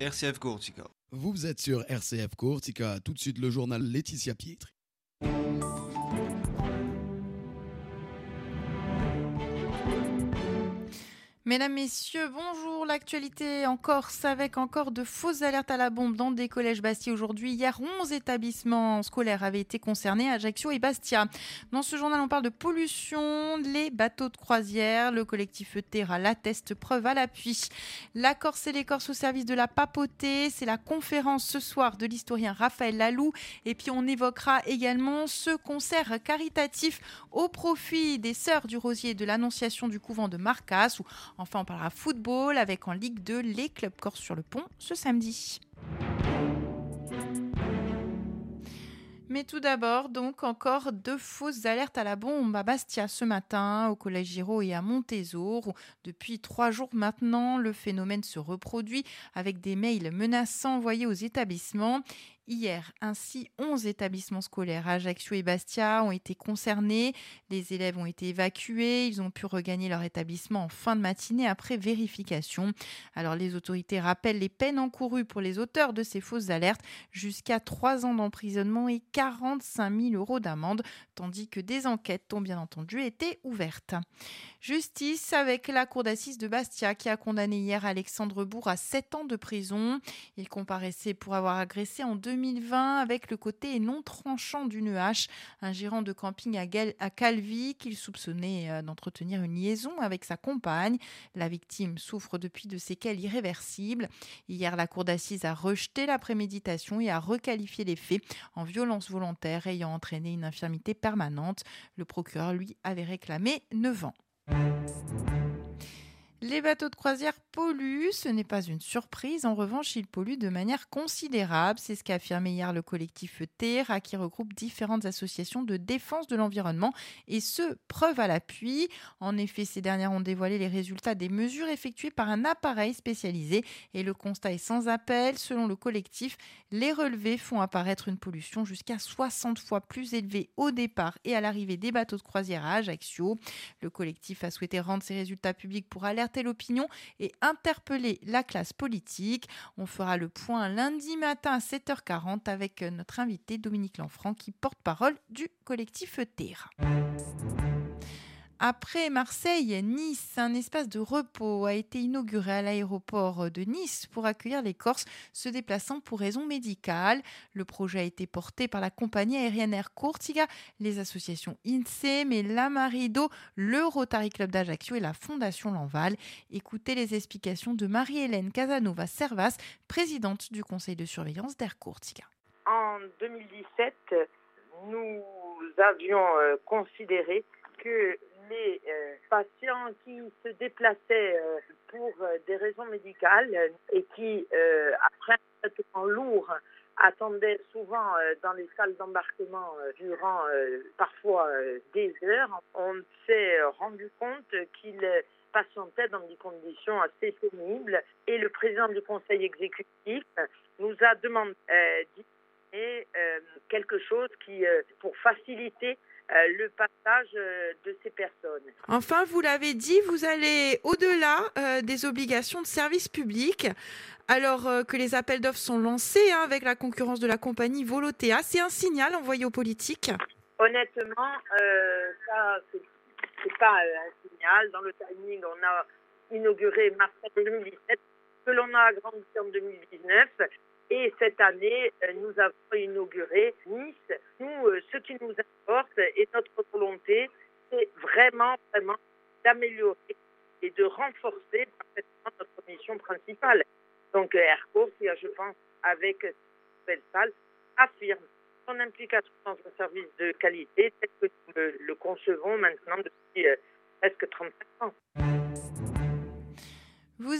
RCF Cortica. Vous êtes sur RCF Cortica, tout de suite le journal Laetitia Pietri. Mesdames, Messieurs, bonjour. L'actualité en Corse avec encore de fausses alertes à la bombe dans des collèges Bastia aujourd'hui. Hier, 11 établissements scolaires avaient été concernés, Ajaccio et Bastia. Dans ce journal, on parle de pollution, les bateaux de croisière. Le collectif Terra l'atteste, preuve à l'appui. La Corse et les Corses au service de la papauté. C'est la conférence ce soir de l'historien Raphaël Lalou. Et puis, on évoquera également ce concert caritatif au profit des Sœurs du Rosier de l'Annonciation du couvent de Marcas. Enfin, on parlera football avec en Ligue 2 les clubs corse sur le pont ce samedi. Mais tout d'abord, donc encore deux fausses alertes à la bombe à Bastia ce matin, au Collège Giraud et à Montésor. Où depuis trois jours maintenant, le phénomène se reproduit avec des mails menaçants envoyés aux établissements. Hier, ainsi, 11 établissements scolaires Ajaccio et Bastia ont été concernés. Les élèves ont été évacués. Ils ont pu regagner leur établissement en fin de matinée après vérification. Alors, les autorités rappellent les peines encourues pour les auteurs de ces fausses alertes jusqu'à 3 ans d'emprisonnement et 45 000 euros d'amende, tandis que des enquêtes ont bien entendu été ouvertes. Justice avec la cour d'assises de Bastia qui a condamné hier Alexandre Bourg à 7 ans de prison. Il comparaissait pour avoir agressé en 2020 avec le côté non tranchant d'une hache un gérant de camping à, Calvi qu'il soupçonnait euh, d'entretenir une liaison avec sa compagne. La victime souffre depuis de séquelles irréversibles. Hier, la cour d'assises a rejeté la préméditation et a requalifié les faits en violence volontaire ayant entraîné une infirmité Le procureur, lui, avait réclamé 9 ans. Les bateaux de croisière polluent, ce n'est pas une surprise. En revanche, ils polluent de manière considérable. C'est ce qu'a affirmé hier le collectif Terra, qui regroupe différentes associations de défense de l'environnement, et ce, preuve à l'appui. En effet, ces dernières ont dévoilé les résultats des mesures effectuées par un appareil spécialisé, et le constat est sans appel. Selon le collectif, les relevés font apparaître une pollution jusqu'à 60 fois plus élevée au départ et à l'arrivée des bateaux de croisière à Ajaccio. Le collectif a souhaité rendre ces résultats publics pour alerter l'opinion et interpeller la classe politique. On fera le point lundi matin à 7h40 avec notre invité Dominique Lanfranc qui porte parole du collectif Terre. Après Marseille, Nice, un espace de repos a été inauguré à l'aéroport de Nice pour accueillir les Corses se déplaçant pour raisons médicales. Le projet a été porté par la compagnie aérienne Air Courtiga, les associations INSEE, mais la Marido, le Rotary Club d'Ajaccio et la Fondation Lanval. Écoutez les explications de Marie-Hélène Casanova Servas, présidente du conseil de surveillance d'Air Courtiga. En 2017, nous avions euh, considéré que les euh, patients qui se déplaçaient euh, pour euh, des raisons médicales et qui, après un traitement lourd, attendaient souvent dans les salles d'embarquement durant parfois des heures, on s'est rendu compte qu'ils patientaient dans des conditions assez pénibles. Et le président du conseil exécutif nous a demandé quelque chose qui, pour faciliter euh, le passage euh, de ces personnes. Enfin, vous l'avez dit, vous allez au-delà euh, des obligations de service public. Alors que les appels d'offres sont lancés hein, avec la concurrence de la compagnie Volotea, c'est un signal envoyé aux politiques? Honnêtement, ça, c'est pas un signal. Dans le timing, on a inauguré mars 2017, que l'on a agrandi en 2019. Et cette année, euh, nous avons inauguré Nice. Nous, euh, ce qui nous importe et notre volonté, c'est vraiment, vraiment d'améliorer et de renforcer notre mission principale. Donc, Air je pense, avec cette nouvelle salle, affirme son implication dans un service de qualité tel que nous le, concevons maintenant depuis euh, presque 35 ans.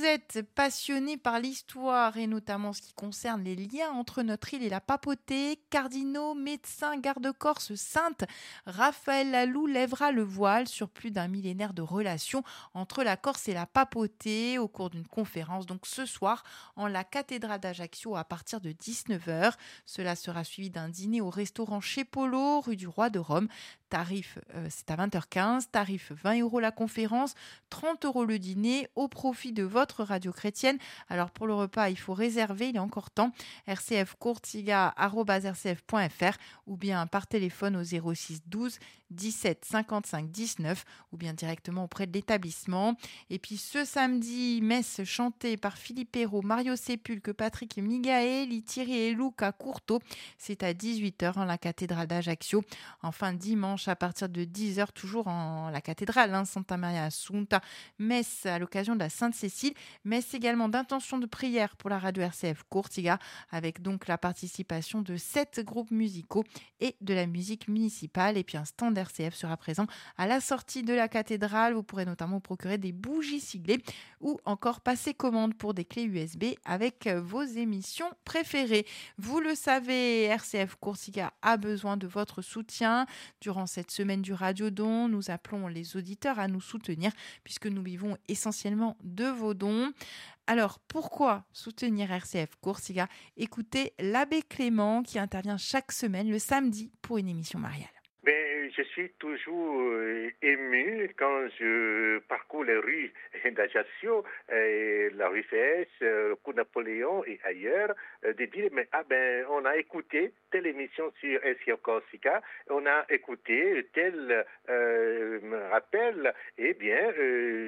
Vous êtes passionné par l'histoire et notamment ce qui concerne les liens entre notre île et la papauté. Cardinaux, médecins, garde-corse, sainte, Raphaël Lalou lèvera le voile sur plus d'un millénaire de relations entre la Corse et la papauté au cours d'une conférence, donc ce soir, en la cathédrale d'Ajaccio à partir de 19h. Cela sera suivi d'un dîner au restaurant chez Polo, rue du Roi de Rome. Tarif, euh, c'est à 20h15, tarif 20 euros la conférence, 30 euros le dîner au profit de votre radio chrétienne. Alors pour le repas, il faut réserver, il est encore temps, rcfcourtiga.rcf.fr ou bien par téléphone au 06 12 17 55 19 ou bien directement auprès de l'établissement. Et puis ce samedi, messe chantée par Philippe Hérault, Mario Sépulque, Patrick Migaël, Thierry et Luca Courteau. C'est à 18h en la cathédrale d'Ajaccio. Enfin dimanche à partir de 10h toujours en la cathédrale hein, Santa Maria Assunta. Messe à l'occasion de la Sainte-Cécile. Messe également d'intention de prière pour la radio RCF Courtiga avec donc la participation de sept groupes musicaux et de la musique municipale. Et puis un stand RCF sera présent à la sortie de la cathédrale. Vous pourrez notamment procurer des bougies siglées ou encore passer commande pour des clés USB avec vos émissions préférées. Vous le savez, RCF Coursica a besoin de votre soutien. Durant cette semaine du Radio Don, nous appelons les auditeurs à nous soutenir puisque nous vivons essentiellement de vos dons. Alors, pourquoi soutenir RCF Coursiga? Écoutez l'abbé Clément qui intervient chaque semaine le samedi pour une émission mariale je suis toujours euh, ému quand je parcours les rues d'Ajaccio, la rue CS, euh, le coup Napoléon et ailleurs, euh, de dire mais ah ben on a écouté telle émission sur SIO Corsica, on a écouté tel rappel, eh bien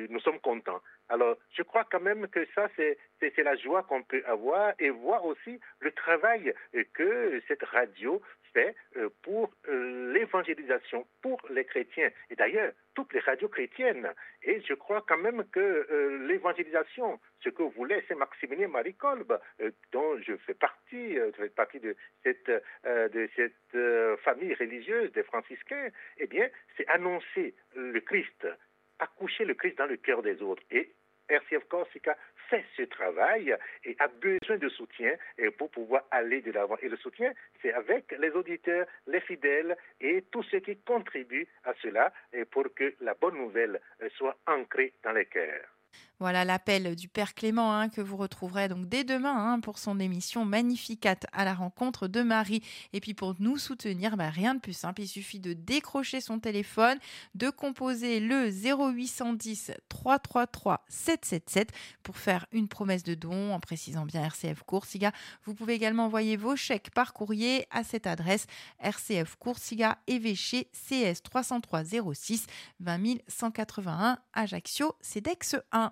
nous sommes contents. Alors, je crois quand même que ça, c'est, la joie qu'on peut avoir et voir aussi le travail que cette radio fait pour l'évangélisation pour les chrétiens. Et d'ailleurs, toutes les radios chrétiennes. Et je crois quand même que euh, l'évangélisation, ce que voulait c'est Maximilien Marie Kolb, euh, dont je fais partie, euh, je fais partie de cette, de cette famille religieuse des franciscains, eh bien, c'est annoncer le Christ, accoucher le Christ dans le cœur des autres. Et RCF Corsica fait ce travail et a besoin de soutien pour pouvoir aller de l'avant. Et le soutien, c'est avec les auditeurs, les fidèles et tous ceux qui contribuent à cela pour que la bonne nouvelle soit ancrée dans les cœurs. Voilà l'appel du Père Clément hein, que vous retrouverez donc dès demain hein, pour son émission Magnificat à la rencontre de Marie. Et puis pour nous soutenir, bah, rien de plus simple, il suffit de décrocher son téléphone, de composer le 0810 333 777 pour faire une promesse de don en précisant bien RCF Coursiga. Vous pouvez également envoyer vos chèques par courrier à cette adresse RCF Coursiga évêché CS 303 06 20 181 Ajaccio, CEDEX 1.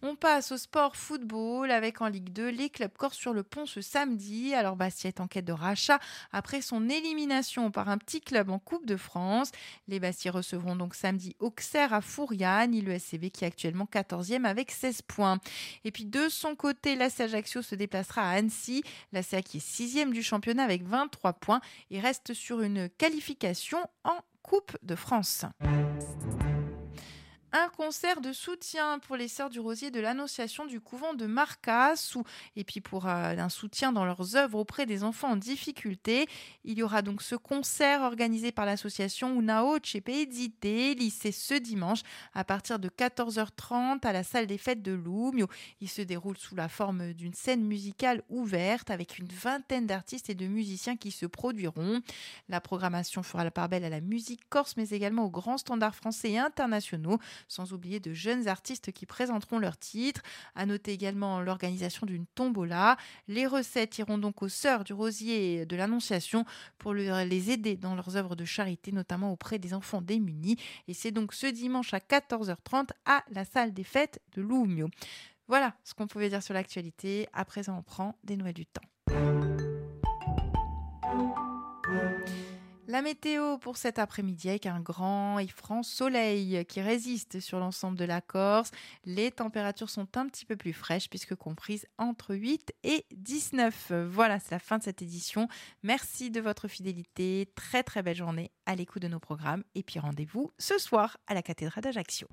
On passe au sport football avec en Ligue 2 les clubs corse sur le pont ce samedi. Alors Bastia est en quête de rachat après son élimination par un petit club en Coupe de France. Les Bastiais recevront donc samedi Auxerre à Fouriane, le SCV qui est actuellement 14e avec 16 points. Et puis de son côté, la Ajaccio se déplacera à Annecy. La CA qui est 6e du championnat avec 23 points et reste sur une qualification en Coupe de France un concert de soutien pour les Sœurs du Rosier de l'Annonciation du couvent de Marcas et puis pour euh, un soutien dans leurs œuvres auprès des enfants en difficulté. Il y aura donc ce concert organisé par l'association Unao Pedite, lycée ce dimanche à partir de 14h30 à la salle des fêtes de Lumio. Il se déroule sous la forme d'une scène musicale ouverte avec une vingtaine d'artistes et de musiciens qui se produiront. La programmation fera la part belle à la musique corse mais également aux grands standards français et internationaux sans oublier de jeunes artistes qui présenteront leurs titres. À noter également l'organisation d'une tombola. Les recettes iront donc aux sœurs du Rosier de l'Annonciation pour les aider dans leurs œuvres de charité, notamment auprès des enfants démunis. Et c'est donc ce dimanche à 14h30 à la salle des fêtes de Loumio. Voilà ce qu'on pouvait dire sur l'actualité. À présent, on prend des nouvelles du temps. La météo pour cet après-midi avec un grand et franc soleil qui résiste sur l'ensemble de la Corse. Les températures sont un petit peu plus fraîches puisque comprises entre 8 et 19. Voilà, c'est la fin de cette édition. Merci de votre fidélité. Très très belle journée à l'écoute de nos programmes et puis rendez-vous ce soir à la cathédrale d'Ajaccio.